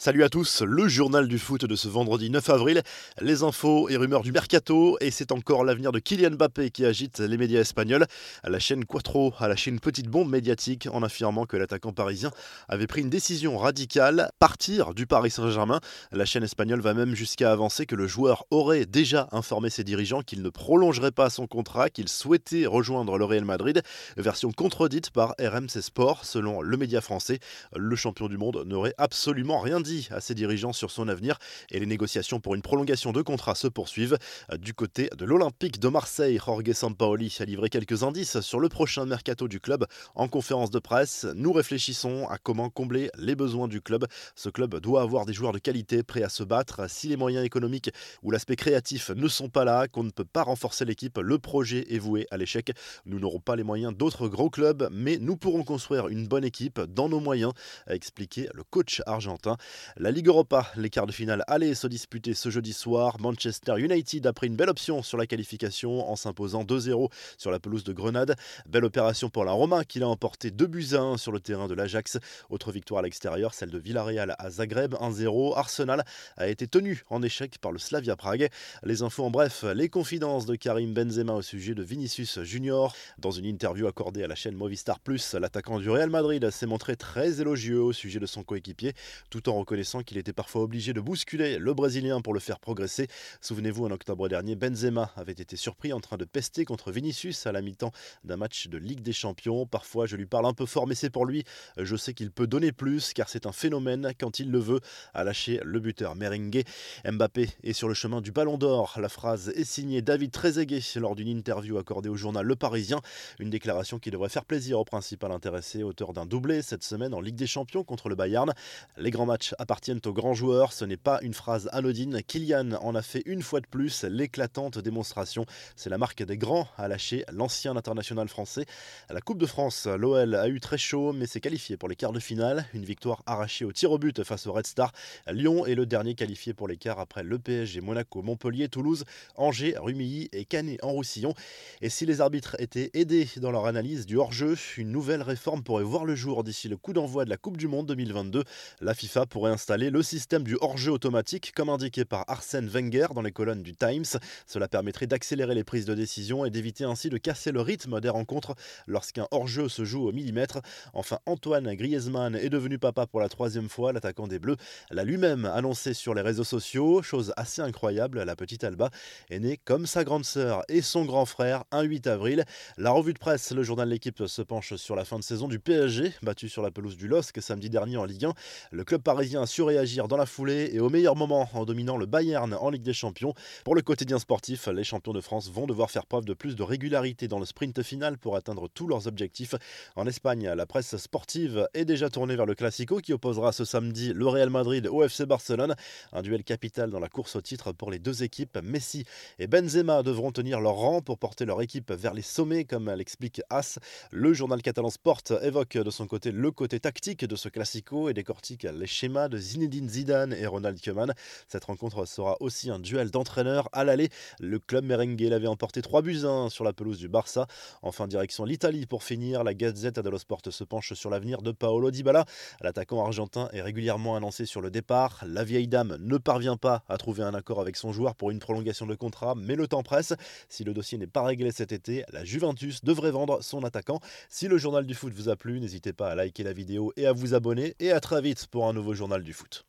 Salut à tous, le journal du foot de ce vendredi 9 avril, les infos et rumeurs du mercato, et c'est encore l'avenir de Kylian Mbappé qui agite les médias espagnols. La chaîne Quattro a lâché une petite bombe médiatique en affirmant que l'attaquant parisien avait pris une décision radicale, partir du Paris Saint-Germain. La chaîne espagnole va même jusqu'à avancer que le joueur aurait déjà informé ses dirigeants qu'il ne prolongerait pas son contrat, qu'il souhaitait rejoindre le Real Madrid, version contredite par RMC Sport. Selon le média français, le champion du monde n'aurait absolument rien dit à ses dirigeants sur son avenir et les négociations pour une prolongation de contrat se poursuivent. Du côté de l'Olympique de Marseille, Jorge Sampaoli a livré quelques indices sur le prochain mercato du club en conférence de presse. Nous réfléchissons à comment combler les besoins du club. Ce club doit avoir des joueurs de qualité prêts à se battre. Si les moyens économiques ou l'aspect créatif ne sont pas là, qu'on ne peut pas renforcer l'équipe, le projet est voué à l'échec. Nous n'aurons pas les moyens d'autres gros clubs, mais nous pourrons construire une bonne équipe dans nos moyens, a expliqué le coach argentin. La Ligue Europa, les quarts de finale allaient se disputer ce jeudi soir. Manchester United a pris une belle option sur la qualification en s'imposant 2-0 sur la pelouse de Grenade. Belle opération pour la Roma qui l'a emporté 2 buts à 1 sur le terrain de l'Ajax. Autre victoire à l'extérieur, celle de Villarreal à Zagreb 1-0. Arsenal a été tenu en échec par le Slavia Prague. Les infos en bref, les confidences de Karim Benzema au sujet de Vinicius Junior. Dans une interview accordée à la chaîne Movistar Plus, l'attaquant du Real Madrid s'est montré très élogieux au sujet de son coéquipier, tout en reconnaissant qu'il était parfois obligé de bousculer le Brésilien pour le faire progresser. Souvenez-vous, en octobre dernier, Benzema avait été surpris en train de pester contre Vinicius à la mi-temps d'un match de Ligue des Champions. Parfois, je lui parle un peu fort, mais c'est pour lui. Je sais qu'il peut donner plus, car c'est un phénomène quand il le veut, a lâché le buteur merengue. Mbappé est sur le chemin du Ballon d'Or. La phrase est signée David Trezeguet lors d'une interview accordée au journal Le Parisien. Une déclaration qui devrait faire plaisir au principal intéressé, auteur d'un doublé cette semaine en Ligue des Champions contre le Bayern. Les grands matchs appartiennent aux grands joueurs. Ce n'est pas une phrase anodine. Kylian en a fait une fois de plus l'éclatante démonstration. C'est la marque des grands, a lâché l'ancien international français. À la Coupe de France, l'OL a eu très chaud, mais s'est qualifié pour les quarts de finale. Une victoire arrachée au tir au but face au Red Star. Lyon est le dernier qualifié pour les quarts après le PSG, Monaco, Montpellier, Toulouse, Angers, Rumilly et Canet en Roussillon. Et si les arbitres étaient aidés dans leur analyse du hors-jeu, une nouvelle réforme pourrait voir le jour d'ici le coup d'envoi de la Coupe du Monde 2022. La FIFA pourrait installer le système du hors-jeu automatique, comme indiqué par Arsène Wenger dans les colonnes du Times. Cela permettrait d'accélérer les prises de décision et d'éviter ainsi de casser le rythme des rencontres lorsqu'un hors-jeu se joue au millimètre. Enfin, Antoine Griezmann est devenu papa pour la troisième fois. L'attaquant des Bleus l'a lui-même annoncé sur les réseaux sociaux. Chose assez incroyable, la petite Alba est née comme sa grande sœur et son grand frère un 8 avril. La revue de presse, le journal de l'équipe se penche sur la fin de saison du PSG, battu sur la pelouse du LOSC samedi dernier en Ligue 1. Le club parisien a su réagir dans la foulée et au meilleur moment en dominant le Bayern en Ligue des Champions. Pour le quotidien sportif, les champions de France vont devoir faire preuve de plus de régularité dans le sprint final pour atteindre tous leurs objectifs. En Espagne, la presse sportive est déjà tournée vers le Classico qui opposera ce samedi le Real Madrid au FC Barcelone. Un duel capital dans la course au titre pour les deux équipes. Messi et Benzema devront tenir leur rang pour porter leur équipe vers les sommets, comme l'explique As. Le journal catalan Sport évoque de son côté le côté tactique de ce Classico et décortique les schémas de Zinedine Zidane et Ronald Koeman. Cette rencontre sera aussi un duel d'entraîneurs à l'aller. Le club merengue l'avait emporté 3 buts 1 sur la pelouse du Barça. Enfin, direction l'Italie pour finir. La Gazette dello Sport se penche sur l'avenir de Paolo Dybala. L'attaquant argentin est régulièrement annoncé sur le départ. La vieille dame ne parvient pas à trouver un accord avec son joueur pour une prolongation de contrat, mais le temps presse. Si le dossier n'est pas réglé cet été, la Juventus devrait vendre son attaquant. Si le journal du foot vous a plu, n'hésitez pas à liker la vidéo et à vous abonner. Et à très vite pour un nouveau journal du foot.